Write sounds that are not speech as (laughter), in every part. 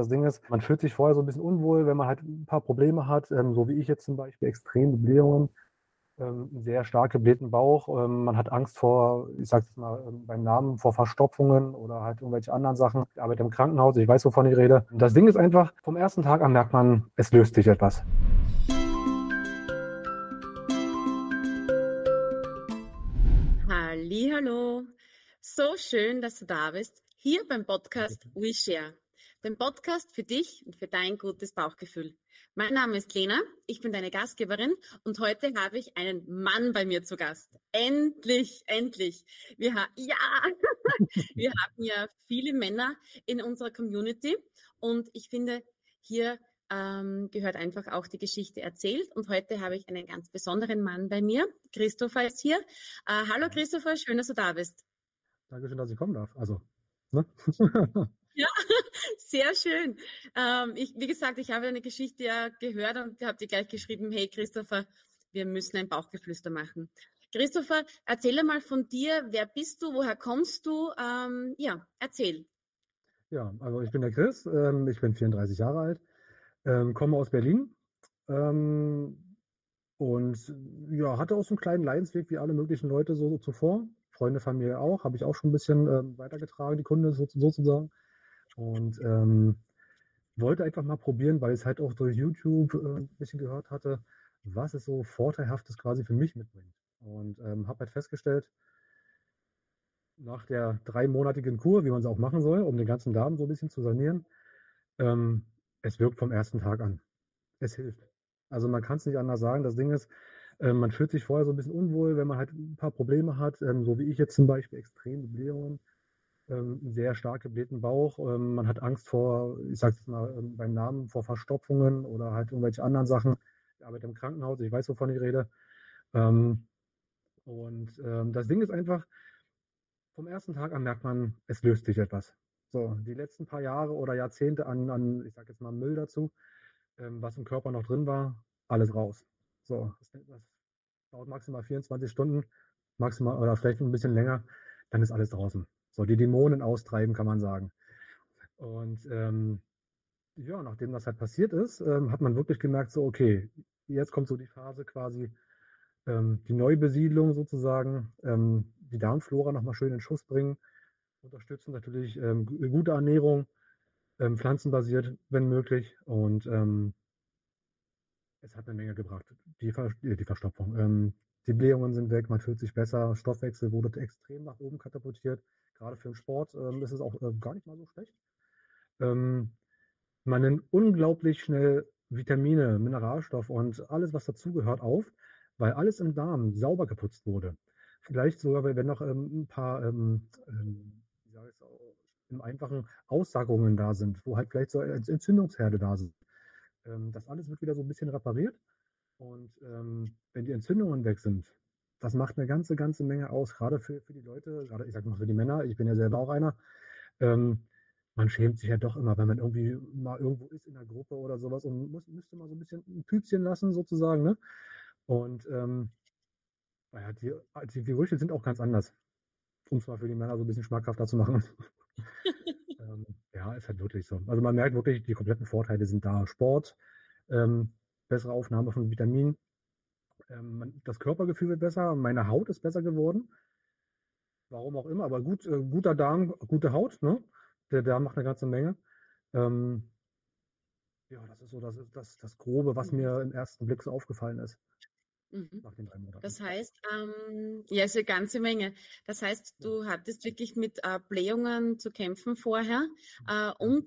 Das Ding ist, man fühlt sich vorher so ein bisschen unwohl, wenn man halt ein paar Probleme hat, ähm, so wie ich jetzt zum Beispiel, extreme Blähungen, ähm, sehr stark geblähten Bauch. Ähm, man hat Angst vor, ich sage es mal ähm, beim Namen, vor Verstopfungen oder halt irgendwelche anderen Sachen. Ich arbeite im Krankenhaus, ich weiß, wovon ich rede. Das Ding ist einfach, vom ersten Tag an merkt man, es löst sich etwas. Hallo, so schön, dass du da bist, hier beim Podcast We Share, dem Podcast für dich und für dein gutes Bauchgefühl. Mein Name ist Lena, ich bin deine Gastgeberin und heute habe ich einen Mann bei mir zu Gast. Endlich, endlich. Wir, ha ja, (laughs) wir haben ja viele Männer in unserer Community und ich finde, hier ähm, gehört einfach auch die Geschichte erzählt. Und heute habe ich einen ganz besonderen Mann bei mir. Christopher ist hier. Äh, hallo Christopher, schön, dass du da bist. Dankeschön, dass ich kommen darf. Also, ne? Ja, (laughs) sehr schön. Ähm, ich, wie gesagt, ich habe eine Geschichte ja gehört und habe dir gleich geschrieben, hey Christopher, wir müssen ein Bauchgeflüster machen. Christopher, erzähle mal von dir. Wer bist du? Woher kommst du? Ähm, ja, erzähl. Ja, also ich bin der Chris. Ähm, ich bin 34 Jahre alt, ähm, komme aus Berlin ähm, und ja, hatte auch so einen kleinen Leidensweg wie alle möglichen Leute so, so zuvor. Freunde, Familie auch, habe ich auch schon ein bisschen ähm, weitergetragen, die Kunde so, sozusagen. Und ähm, wollte einfach mal probieren, weil ich es halt auch durch YouTube äh, ein bisschen gehört hatte, was es so Vorteilhaftes quasi für mich mitbringt. Und ähm, habe halt festgestellt, nach der dreimonatigen Kur, wie man es auch machen soll, um den ganzen Darm so ein bisschen zu sanieren, ähm, es wirkt vom ersten Tag an. Es hilft. Also man kann es nicht anders sagen. Das Ding ist, äh, man fühlt sich vorher so ein bisschen unwohl, wenn man halt ein paar Probleme hat, ähm, so wie ich jetzt zum Beispiel, extreme Blähungen, sehr stark geblähten Bauch. Ähm, man hat Angst vor, ich sage es mal ähm, beim Namen, vor Verstopfungen oder halt irgendwelche anderen Sachen. Ich arbeite im Krankenhaus, ich weiß, wovon ich rede. Ähm, und ähm, das Ding ist einfach, vom ersten Tag an merkt man, es löst sich etwas. So, die letzten paar Jahre oder Jahrzehnte an, an ich sage jetzt mal Müll dazu, ähm, was im Körper noch drin war, alles raus. So, das dauert maximal 24 Stunden, maximal oder vielleicht ein bisschen länger, dann ist alles draußen. So, die Dämonen austreiben, kann man sagen. Und ähm, ja, nachdem das halt passiert ist, ähm, hat man wirklich gemerkt, so, okay, jetzt kommt so die Phase quasi, ähm, die Neubesiedlung sozusagen, ähm, die Darmflora nochmal schön in Schuss bringen, unterstützen natürlich ähm, gute Ernährung, ähm, pflanzenbasiert, wenn möglich. Und ähm, es hat eine Menge gebracht. Die, Ver die Verstopfung. Ähm, die Blähungen sind weg, man fühlt sich besser, Stoffwechsel wurde extrem nach oben katapultiert. Gerade für den Sport ähm, ist es auch äh, gar nicht mal so schlecht. Ähm, man nimmt unglaublich schnell Vitamine, Mineralstoff und alles, was dazugehört, auf, weil alles im Darm sauber geputzt wurde. Vielleicht sogar, wenn noch ähm, ein paar ähm, ähm, auch, im einfachen Aussagungen da sind, wo halt vielleicht so Entzündungsherde da sind. Ähm, das alles wird wieder so ein bisschen repariert. Und ähm, wenn die Entzündungen weg sind, das macht eine ganze, ganze Menge aus, gerade für, für die Leute, gerade ich sag mal für die Männer, ich bin ja selber auch einer. Ähm, man schämt sich ja doch immer, wenn man irgendwie mal irgendwo ist in der Gruppe oder sowas und muss, müsste mal so ein bisschen ein Püpschen lassen, sozusagen. Ne? Und ähm, naja, die, die Gerüche sind auch ganz anders, um es mal für die Männer so ein bisschen schmackhafter zu machen. (laughs) ähm, ja, ist halt wirklich so. Also man merkt wirklich, die kompletten Vorteile sind da. Sport, ähm, bessere Aufnahme von Vitaminen, ähm, das Körpergefühl wird besser, meine Haut ist besser geworden. Warum auch immer, aber gut, äh, guter Darm, gute Haut, ne? Der Darm macht eine ganze Menge. Ähm, ja, das ist so das, ist das, das Grobe, was mir im ersten Blick so aufgefallen ist. Mhm. Nach den drei Monaten. Das heißt, ähm, ja, ist eine ganze Menge. Das heißt, du hattest wirklich mit äh, Blähungen zu kämpfen vorher äh, und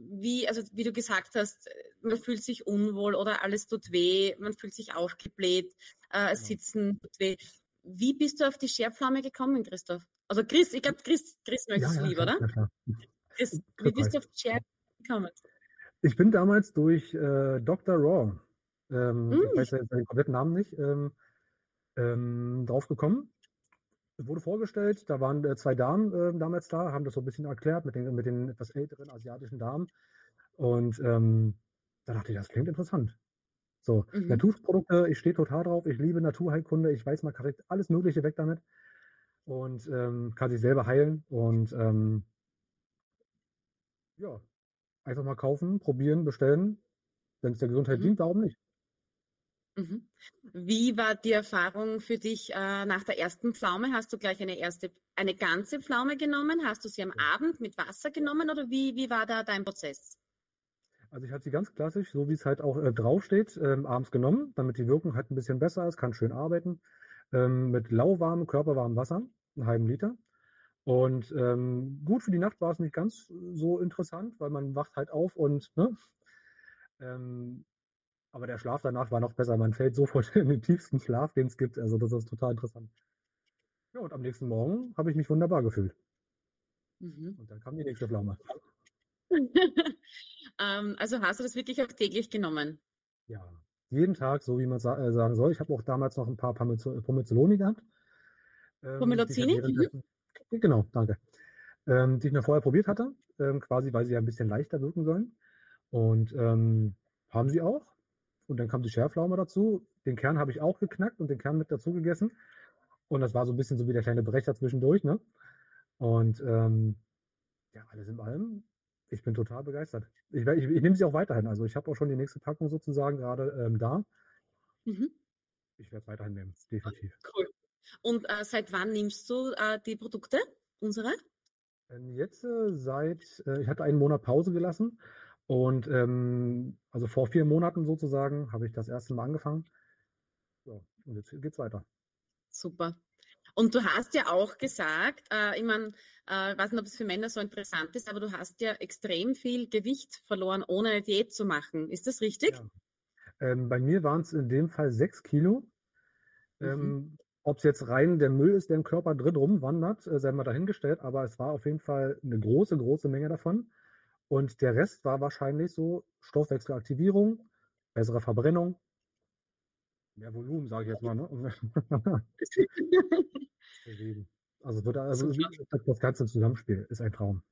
wie, also wie du gesagt hast, man fühlt sich unwohl oder alles tut weh, man fühlt sich aufgebläht, äh, sitzen tut weh. Wie bist du auf die Scherpflaume gekommen, Christoph? Also Chris, ich glaube, Chris, Chris möchtest ja, ja, du lieber, oder? Ja, Chris, wie bist du auf die Scherpflaume gekommen? Ich bin damals durch äh, Dr. Raw, ähm, mm. ich weiß jetzt den kompletten Namen nicht, ähm, ähm, drauf gekommen wurde vorgestellt, da waren äh, zwei Damen äh, damals da, haben das so ein bisschen erklärt mit den, mit den etwas älteren asiatischen Damen. Und ähm, da dachte ich, das klingt interessant. So, mhm. Naturprodukte, ich stehe total drauf, ich liebe Naturheilkunde, ich weiß, man kann alles Mögliche weg damit und ähm, kann sich selber heilen. Und ähm, ja, einfach mal kaufen, probieren, bestellen. Wenn es der Gesundheit Mhm. dient, warum nicht? Mhm. Wie war die Erfahrung für dich äh, nach der ersten Pflaume? Hast du gleich eine erste, eine ganze Pflaume genommen? Hast du sie am. Abend mit Wasser genommen oder wie, wie war da dein Prozess? Also ich habe sie ganz klassisch, so wie es halt auch äh, draufsteht, ähm, abends genommen, damit die Wirkung halt ein bisschen besser ist, kann schön arbeiten. Ähm, mit lauwarmem, körperwarmem Wasser, einen halben Liter. Und ähm, gut für die Nacht war es nicht ganz so interessant, weil man wacht halt auf und, ne? Ähm, aber der Schlaf danach war noch besser. Man fällt sofort (laughs) in den tiefsten Schlaf, den es gibt. Also das ist total interessant. Ja, und am nächsten Morgen habe ich mich wunderbar gefühlt. Mhm. Und dann kam die nächste Pflaume. (laughs) ähm, also hast du das wirklich auch täglich genommen? Ja, jeden Tag, so wie man sa äh, sagen soll. Ich habe auch damals noch ein paar Pomezoloni gehabt. Ähm, Pommelozini? Mhm. Genau, danke. Ähm, die ich noch vorher probiert hatte, ähm, quasi, weil sie ja ein bisschen leichter wirken sollen. Und ähm, haben sie auch. Und dann kam die Schärflaume dazu. Den Kern habe ich auch geknackt und den Kern mit dazu gegessen. Und das war so ein bisschen so wie der kleine Brecher zwischendurch. Ne? Und ähm, ja, alles in allem, ich bin total begeistert. Ich, ich, ich nehme sie auch weiterhin. Also ich habe auch schon die nächste Packung sozusagen gerade ähm, da. Mhm. Ich werde es weiterhin nehmen, definitiv. Cool. Und äh, seit wann nimmst du äh, die Produkte, unsere? Ähm, jetzt äh, seit, äh, ich hatte einen Monat Pause gelassen und ähm, also vor vier Monaten sozusagen habe ich das erste Mal angefangen. So, und jetzt geht's weiter. Super. Und du hast ja auch gesagt, äh, ich meine, äh, weiß nicht, ob es für Männer so interessant ist, aber du hast ja extrem viel Gewicht verloren, ohne eine Diät zu machen. Ist das richtig? Ja. Ähm, bei mir waren es in dem Fall sechs Kilo. Mhm. Ähm, ob es jetzt rein der Müll ist, der im Körper drin rumwandert, äh, sei mal dahingestellt, aber es war auf jeden Fall eine große, große Menge davon. Und der Rest war wahrscheinlich so Stoffwechselaktivierung, bessere Verbrennung, mehr Volumen, sage ich jetzt mal. Ne? (laughs) Deswegen. Also, wird, also das ganze Zusammenspiel ist ein Traum.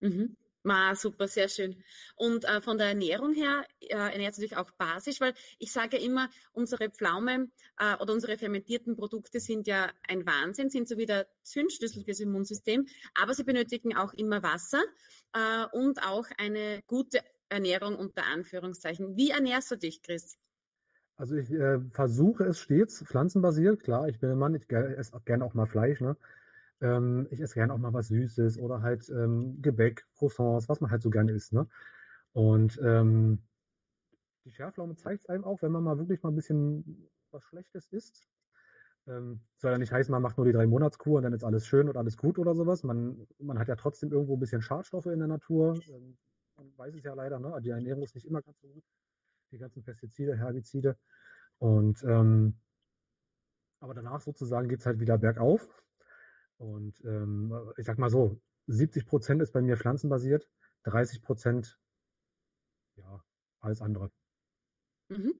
Mhm. Ma, super, sehr schön. Und äh, von der Ernährung her äh, ernährt du dich auch basisch, weil ich sage immer, unsere Pflaume äh, oder unsere fermentierten Produkte sind ja ein Wahnsinn, sind so wie der Zündschlüssel fürs Immunsystem, aber sie benötigen auch immer Wasser äh, und auch eine gute Ernährung unter Anführungszeichen. Wie ernährst du dich, Chris? Also ich äh, versuche es stets pflanzenbasiert. Klar, ich bin ein Mann, ich esse auch gerne auch mal Fleisch. Ne? Ähm, ich esse gerne auch mal was Süßes oder halt ähm, Gebäck, Croissants, was man halt so gerne isst. Ne? Und ähm, die Schärflaume zeigt es einem auch, wenn man mal wirklich mal ein bisschen was Schlechtes isst. Ähm, soll ja nicht heißen, man macht nur die drei Monatskur und dann ist alles schön und alles gut oder sowas. Man, man hat ja trotzdem irgendwo ein bisschen Schadstoffe in der Natur. Ähm, man weiß es ja leider, ne? die Ernährung ist nicht immer ganz so gut die ganzen Pestizide, Herbizide. Und ähm, aber danach sozusagen geht es halt wieder bergauf. Und ähm, ich sag mal so, 70 Prozent ist bei mir pflanzenbasiert, 30 Prozent ja, alles andere. Mhm.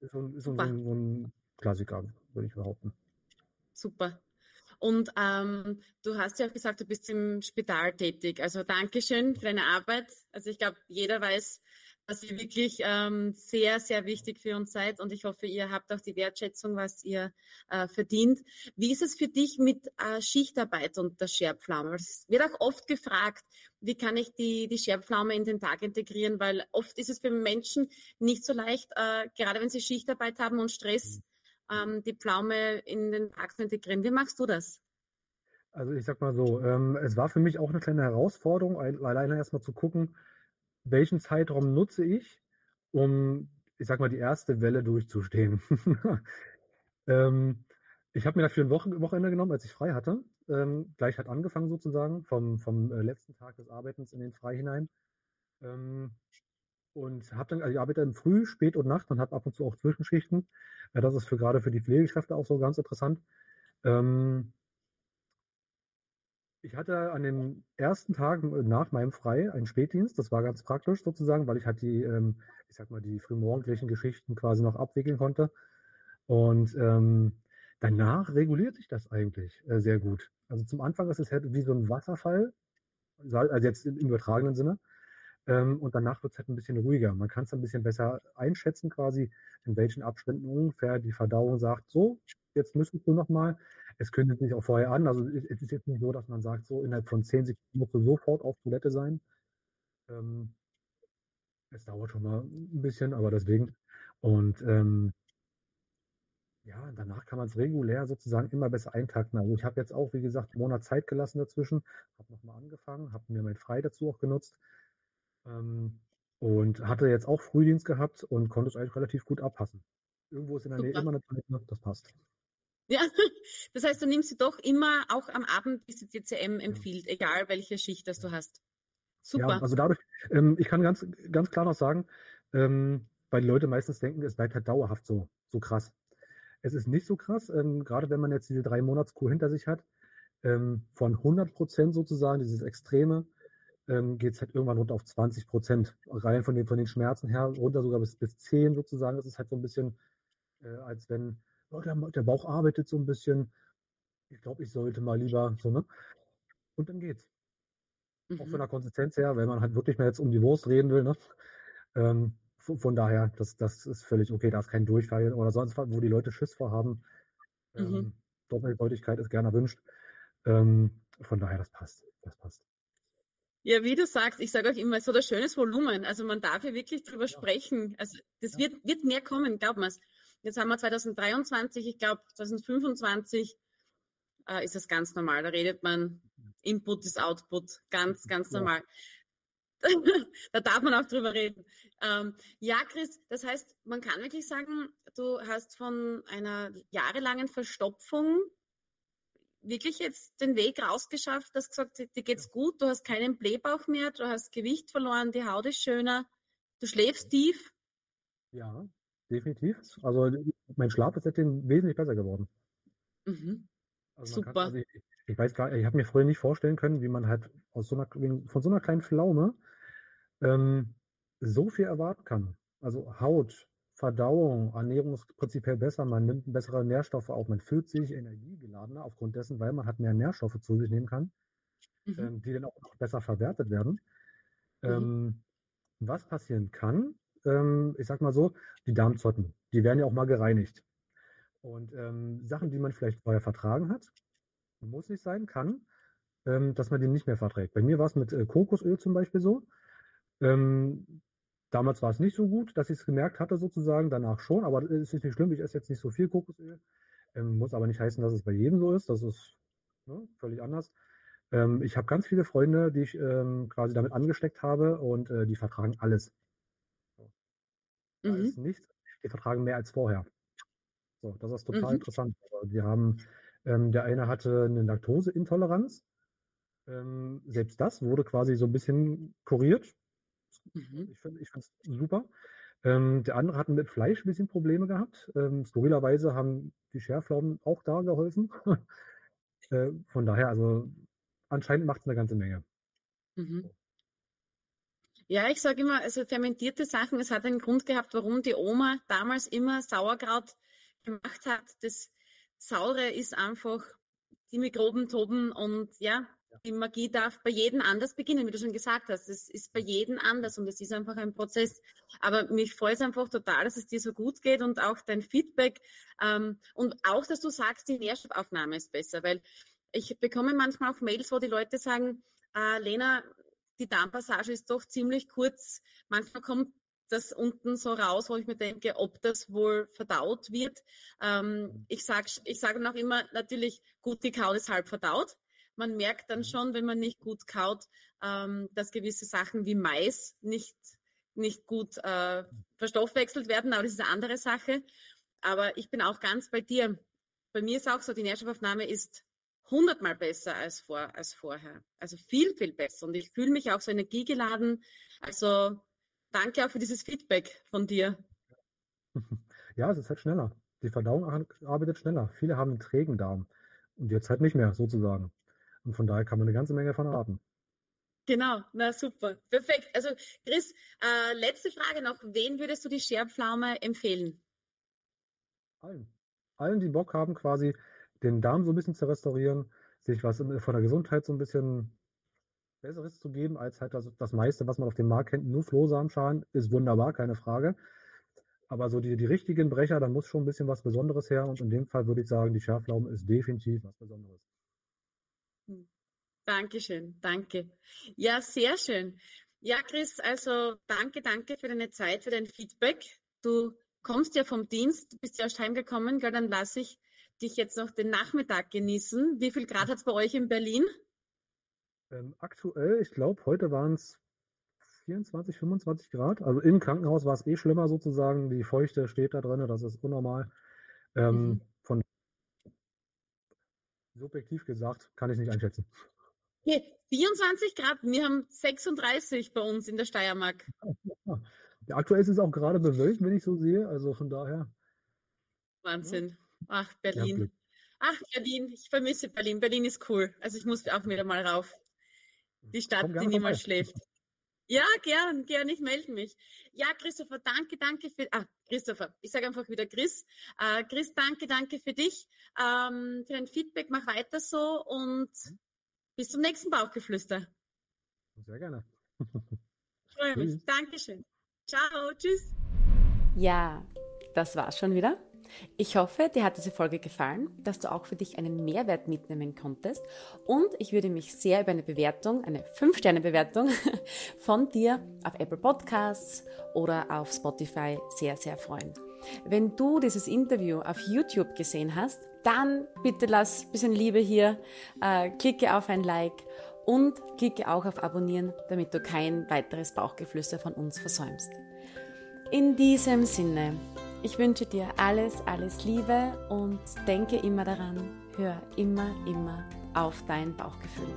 Ist so, ist so, ein, so ein Klassiker, würde ich behaupten. Super. Und ähm, du hast ja auch gesagt, du bist im Spital tätig. Also Dankeschön für deine Arbeit. Also ich glaube, jeder weiß, dass ihr wirklich ähm, sehr, sehr wichtig für uns seid und ich hoffe, ihr habt auch die Wertschätzung, was ihr äh, verdient. Wie ist es für dich mit äh, Schichtarbeit und der Scherpflaume? Es wird auch oft gefragt, wie kann ich die, die Scherpflaume in den Tag integrieren, weil oft ist es für Menschen nicht so leicht, äh, gerade wenn sie Schichtarbeit haben und Stress, ähm, die Pflaume in den Tag zu integrieren. Wie machst du das? Also ich sag mal so, ähm, es war für mich auch eine kleine Herausforderung, alleine erstmal zu gucken, welchen Zeitraum nutze ich, um, ich sag mal, die erste Welle durchzustehen. (laughs) ähm, ich habe mir dafür ein Wochen Wochenende genommen, als ich frei hatte. Ähm, gleich hat angefangen sozusagen, vom, vom äh, letzten Tag des Arbeitens in den Frei hinein. Ähm, und habe dann, also ich arbeite im Früh, Spät und Nacht und habe ab und zu auch Zwischenschichten. Ja, das ist für gerade für die Pflegekräfte auch so ganz interessant. Ähm, ich hatte an dem ersten Tag nach meinem Frei einen Spätdienst. Das war ganz praktisch sozusagen, weil ich halt die, ähm, ich sag mal, die frühmorgendlichen Geschichten quasi noch abwickeln konnte. Und ähm, danach reguliert sich das eigentlich äh, sehr gut. Also zum Anfang ist es halt wie so ein Wasserfall, also jetzt im übertragenen Sinne. Ähm, und danach wird es halt ein bisschen ruhiger. Man kann es ein bisschen besser einschätzen, quasi, in welchen Abständen ungefähr die Verdauung sagt, so, jetzt müsstest du nochmal. Es kündigt sich auch vorher an. Also es ist jetzt nicht so, dass man sagt, so innerhalb von zehn Sekunden musst du sofort auf Toilette sein. Ähm, Es dauert schon mal ein bisschen, aber deswegen. Und ähm, ja, danach kann man es regulär sozusagen immer besser eintakten. Also ich habe jetzt auch, wie gesagt, einen Monat Zeit gelassen dazwischen, habe nochmal angefangen, habe mir mein Frei dazu auch genutzt ähm, und hatte jetzt auch Frühdienst gehabt und konnte es eigentlich relativ gut abpassen. Irgendwo ist in der Nähe immer eine Zeit, das passt. Ja, (laughs) das heißt, du nimmst sie doch immer auch am Abend, wie sie dir CM empfiehlt, ja. egal welche Schicht das du hast. Super. Ja, also dadurch, ähm, ich kann ganz, ganz klar noch sagen, ähm, weil die Leute meistens denken, es bleibt halt dauerhaft so, so krass. Es ist nicht so krass, ähm, gerade wenn man jetzt diese drei Monatskur hinter sich hat. Ähm, von 100 Prozent sozusagen, dieses Extreme, ähm, geht es halt irgendwann runter auf 20 Prozent. Rein von den, von den Schmerzen her, runter sogar bis, bis 10 sozusagen. Das ist halt so ein bisschen, äh, als wenn der, der Bauch arbeitet so ein bisschen. Ich glaube, ich sollte mal lieber so, ne? Und dann geht's. Mhm. Auch von der Konsistenz her, wenn man halt wirklich mehr jetzt um die Wurst reden will, ne? Ähm, von, von, daher, das, das ist völlig okay, da ist kein Durchfall oder sonst was, wo die Leute Schiss vorhaben. Ähm, mhm. Doppeldeutigkeit ist gerne erwünscht. Ähm, von daher, das passt. Das passt. Ja, wie du sagst, ich sage auch immer, es hat ein schönes Volumen. Also man darf ja wirklich drüber ja. sprechen. Also das ja. wird, wird mehr kommen, glaub mir's. Jetzt haben wir 2023, ich glaube 2025 äh, ist das ganz normal. Da redet man, Input ist Output, ganz, ganz normal. (laughs) da darf man auch drüber reden. Ähm, ja, Chris, das heißt, man kann wirklich sagen, du hast von einer jahrelangen Verstopfung wirklich jetzt den Weg rausgeschafft, hast gesagt, dir geht's gut, du hast keinen Blähbauch mehr, du hast Gewicht verloren, die Haut ist schöner, du schläfst tief. Ja, definitiv. Also mein Schlaf ist seitdem wesentlich besser geworden. Mhm. Also Super. Kann, also ich, ich, weiß gar, ich habe mir früher nicht vorstellen können, wie man halt aus so einer, von so einer kleinen Pflaume ähm, so viel erwarten kann. Also Haut, Verdauung, Ernährung ist prinzipiell besser, man nimmt bessere Nährstoffe auf, man fühlt sich energiegeladener aufgrund dessen, weil man halt mehr Nährstoffe zu sich nehmen kann, mhm. ähm, die dann auch noch besser verwertet werden. Mhm. Ähm, was passieren kann, ähm, ich sag mal so, die Darmzotten, die werden ja auch mal gereinigt. Und ähm, Sachen, die man vielleicht vorher vertragen hat, muss nicht sein, kann, ähm, dass man die nicht mehr verträgt. Bei mir war es mit äh, Kokosöl zum Beispiel so. Ähm, damals war es nicht so gut, dass ich es gemerkt hatte sozusagen, danach schon, aber es ist nicht schlimm, ich esse jetzt nicht so viel Kokosöl. Ähm, muss aber nicht heißen, dass es bei jedem so ist, das ist ne, völlig anders. Ähm, ich habe ganz viele Freunde, die ich ähm, quasi damit angesteckt habe und äh, die vertragen alles. Da mhm. ist nichts, die vertragen mehr als vorher. So, das ist total mhm. interessant. Die haben, ähm, der eine hatte eine Laktoseintoleranz. Ähm, selbst das wurde quasi so ein bisschen kuriert. Mhm. Ich finde es super. Ähm, der andere hat mit Fleisch ein bisschen Probleme gehabt. Ähm, skurrilerweise haben die Schärflaumen auch da geholfen. (laughs) äh, von daher, also anscheinend macht es eine ganze Menge. Mhm. Ja, ich sage immer, also fermentierte Sachen, es hat einen Grund gehabt, warum die Oma damals immer Sauerkraut gemacht hat. Das Saure ist einfach, die Mikroben toben und ja, die Magie darf bei jedem anders beginnen, wie du schon gesagt hast. Es ist bei jedem anders und es ist einfach ein Prozess. Aber mich freut es einfach total, dass es dir so gut geht und auch dein Feedback ähm, und auch, dass du sagst, die Nährstoffaufnahme ist besser, weil ich bekomme manchmal auch Mails, wo die Leute sagen, äh, Lena, die Darmpassage ist doch ziemlich kurz. Manchmal kommt das unten so raus, wo ich mir denke, ob das wohl verdaut wird. Ähm, ich sage ich sag noch immer, natürlich, gut gekaut ist halb verdaut. Man merkt dann mhm. schon, wenn man nicht gut kaut, ähm, dass gewisse Sachen wie Mais nicht, nicht gut äh, verstoffwechselt werden, aber das ist eine andere Sache. Aber ich bin auch ganz bei dir. Bei mir ist auch so, die Nährstoffaufnahme ist hundertmal besser als, vor, als vorher. Also viel, viel besser. Und ich fühle mich auch so energiegeladen. Also danke auch für dieses Feedback von dir. (laughs) Ja, es ist halt schneller. Die Verdauung arbeitet schneller. Viele haben einen trägen Darm. Und jetzt halt nicht mehr, sozusagen. Und von daher kann man eine ganze Menge von erwarten. Genau, na super. Perfekt. Also Chris, äh, letzte Frage noch. Wen würdest du die Scherpflaume empfehlen? Allen. Allen, die Bock haben, quasi den Darm so ein bisschen zu restaurieren, sich was von der Gesundheit so ein bisschen Besseres zu geben, als halt das, das meiste, was man auf dem Markt kennt. Nur Flohsamenschalen ist wunderbar, keine Frage. Aber so die, die richtigen Brecher, da muss schon ein bisschen was Besonderes her. Und in dem Fall würde ich sagen, die Schärflaume ist definitiv was Besonderes. Hm. Dankeschön, danke. Ja, sehr schön. Ja, Chris, also danke, danke für deine Zeit, für dein Feedback. Du kommst ja vom Dienst, bist ja erst heimgekommen, gell, dann lasse ich dich jetzt noch den Nachmittag genießen. Wie viel Grad hat es bei euch in Berlin? Ähm, aktuell, ich glaube, heute waren es 24, 25 Grad. Also im Krankenhaus war es eh schlimmer sozusagen. Die Feuchte steht da drin, das ist unnormal. Ähm, mhm. Von subjektiv gesagt, kann ich nicht einschätzen. Okay, 24 Grad, wir haben 36 bei uns in der Steiermark. Ja, aktuell ist es auch gerade bewölkt, wenn ich so sehe. Also von daher. Wahnsinn. Ach, Berlin. Ach, Berlin. Ich vermisse Berlin. Berlin ist cool. Also ich muss auch wieder mal rauf. Die Stadt, die niemals schläft. Ja, gern, gern, ich melde mich. Ja, Christopher, danke, danke für, ah, Christopher, ich sage einfach wieder Chris. Äh, Chris, danke, danke für dich, ähm, für dein Feedback, mach weiter so und mhm. bis zum nächsten Bauchgeflüster. Sehr gerne. Ich freue mich. Dankeschön. Ciao, tschüss. Ja, das war's schon wieder. Ich hoffe, dir hat diese Folge gefallen, dass du auch für dich einen Mehrwert mitnehmen konntest und ich würde mich sehr über eine Bewertung, eine 5-Sterne-Bewertung (laughs) von dir auf Apple Podcasts oder auf Spotify sehr, sehr freuen. Wenn du dieses Interview auf YouTube gesehen hast, dann bitte lass ein bisschen Liebe hier, äh, klicke auf ein Like und klicke auch auf Abonnieren, damit du kein weiteres Bauchgeflüster von uns versäumst. In diesem Sinne, ich wünsche dir alles, alles Liebe und denke immer daran, hör immer, immer auf dein Bauchgefühl.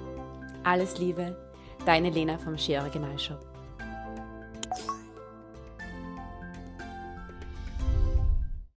Alles Liebe, deine Lena vom Ski Originalshop.